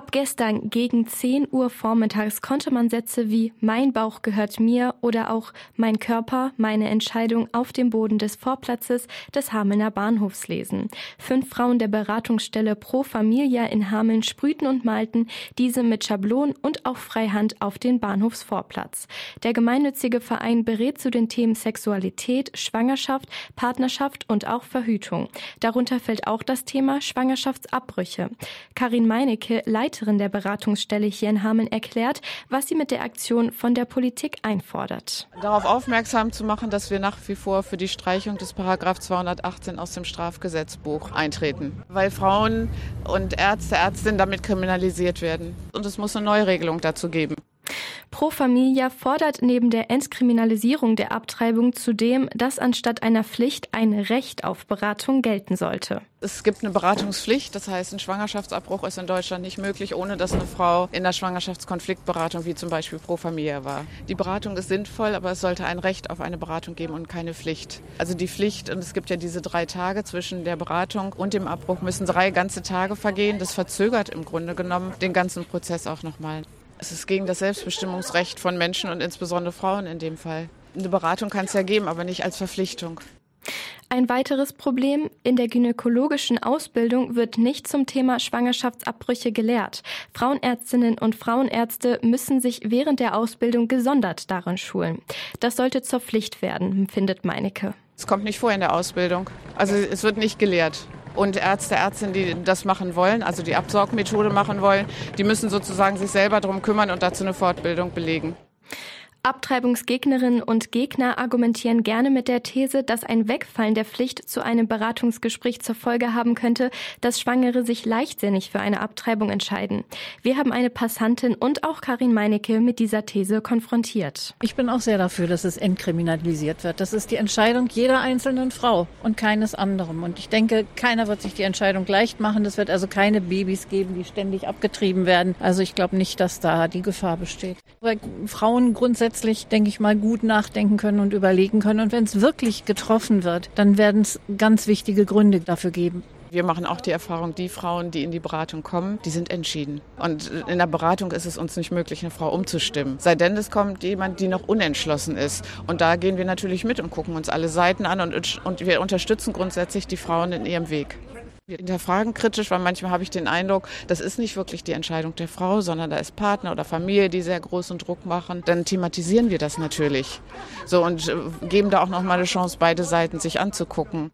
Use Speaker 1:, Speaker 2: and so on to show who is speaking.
Speaker 1: Ab gestern gegen 10 Uhr vormittags konnte man Sätze wie Mein Bauch gehört mir oder auch Mein Körper, meine Entscheidung auf dem Boden des Vorplatzes des Hamelner Bahnhofs lesen. Fünf Frauen der Beratungsstelle Pro Familia in Hameln sprühten und malten diese mit Schablonen und auch Freihand auf den Bahnhofsvorplatz. Der gemeinnützige Verein berät zu den Themen Sexualität, Schwangerschaft, Partnerschaft und auch Verhütung. Darunter fällt auch das Thema Schwangerschaftsabbrüche. Karin Meinecke, Leiterin der Beratungsstelle hier in Hameln, erklärt, was sie mit der Aktion von der Politik einfordert.
Speaker 2: Darauf aufmerksam zu machen, dass wir nach wie vor für die Streichung des Paragraph 218 aus dem Strafgesetzbuch eintreten, weil Frauen und Ärzte, Ärztinnen damit kriminalisiert werden. Und es muss eine Neuregelung dazu geben.
Speaker 1: Pro Familia fordert neben der Entkriminalisierung der Abtreibung zudem, dass anstatt einer Pflicht ein Recht auf Beratung gelten sollte.
Speaker 2: Es gibt eine Beratungspflicht, das heißt, ein Schwangerschaftsabbruch ist in Deutschland nicht möglich, ohne dass eine Frau in der Schwangerschaftskonfliktberatung, wie zum Beispiel Pro Familia war. Die Beratung ist sinnvoll, aber es sollte ein Recht auf eine Beratung geben und keine Pflicht. Also die Pflicht, und es gibt ja diese drei Tage zwischen der Beratung und dem Abbruch, müssen drei ganze Tage vergehen. Das verzögert im Grunde genommen den ganzen Prozess auch nochmal. Es ist gegen das Selbstbestimmungsrecht von Menschen und insbesondere Frauen in dem Fall. Eine Beratung kann es ja geben, aber nicht als Verpflichtung.
Speaker 1: Ein weiteres Problem, in der gynäkologischen Ausbildung wird nicht zum Thema Schwangerschaftsabbrüche gelehrt. Frauenärztinnen und Frauenärzte müssen sich während der Ausbildung gesondert darin schulen. Das sollte zur Pflicht werden, findet Meinecke.
Speaker 2: Es kommt nicht vor in der Ausbildung. Also es wird nicht gelehrt. Und Ärzte, Ärztinnen, die das machen wollen, also die Absaugmethode machen wollen, die müssen sozusagen sich selber darum kümmern und dazu eine Fortbildung belegen.
Speaker 1: Abtreibungsgegnerinnen und Gegner argumentieren gerne mit der These, dass ein Wegfallen der Pflicht zu einem Beratungsgespräch zur Folge haben könnte, dass Schwangere sich leichtsinnig für eine Abtreibung entscheiden. Wir haben eine Passantin und auch Karin Meinecke mit dieser These konfrontiert.
Speaker 3: Ich bin auch sehr dafür, dass es entkriminalisiert wird. Das ist die Entscheidung jeder einzelnen Frau und keines anderen. Und ich denke, keiner wird sich die Entscheidung leicht machen. Es wird also keine Babys geben, die ständig abgetrieben werden. Also ich glaube nicht, dass da die Gefahr besteht. Weil Frauen grundsätzlich denke ich mal, gut nachdenken können und überlegen können. Und wenn es wirklich getroffen wird, dann werden es ganz wichtige Gründe dafür geben.
Speaker 2: Wir machen auch die Erfahrung, die Frauen, die in die Beratung kommen, die sind entschieden. Und in der Beratung ist es uns nicht möglich, eine Frau umzustimmen. Sei denn, es kommt jemand, die noch unentschlossen ist. Und da gehen wir natürlich mit und gucken uns alle Seiten an und, und wir unterstützen grundsätzlich die Frauen in ihrem Weg. Wir hinterfragen kritisch, weil manchmal habe ich den Eindruck, das ist nicht wirklich die Entscheidung der Frau, sondern da ist Partner oder Familie, die sehr großen Druck machen. Dann thematisieren wir das natürlich. So und äh, geben da auch noch mal eine Chance, beide Seiten sich anzugucken.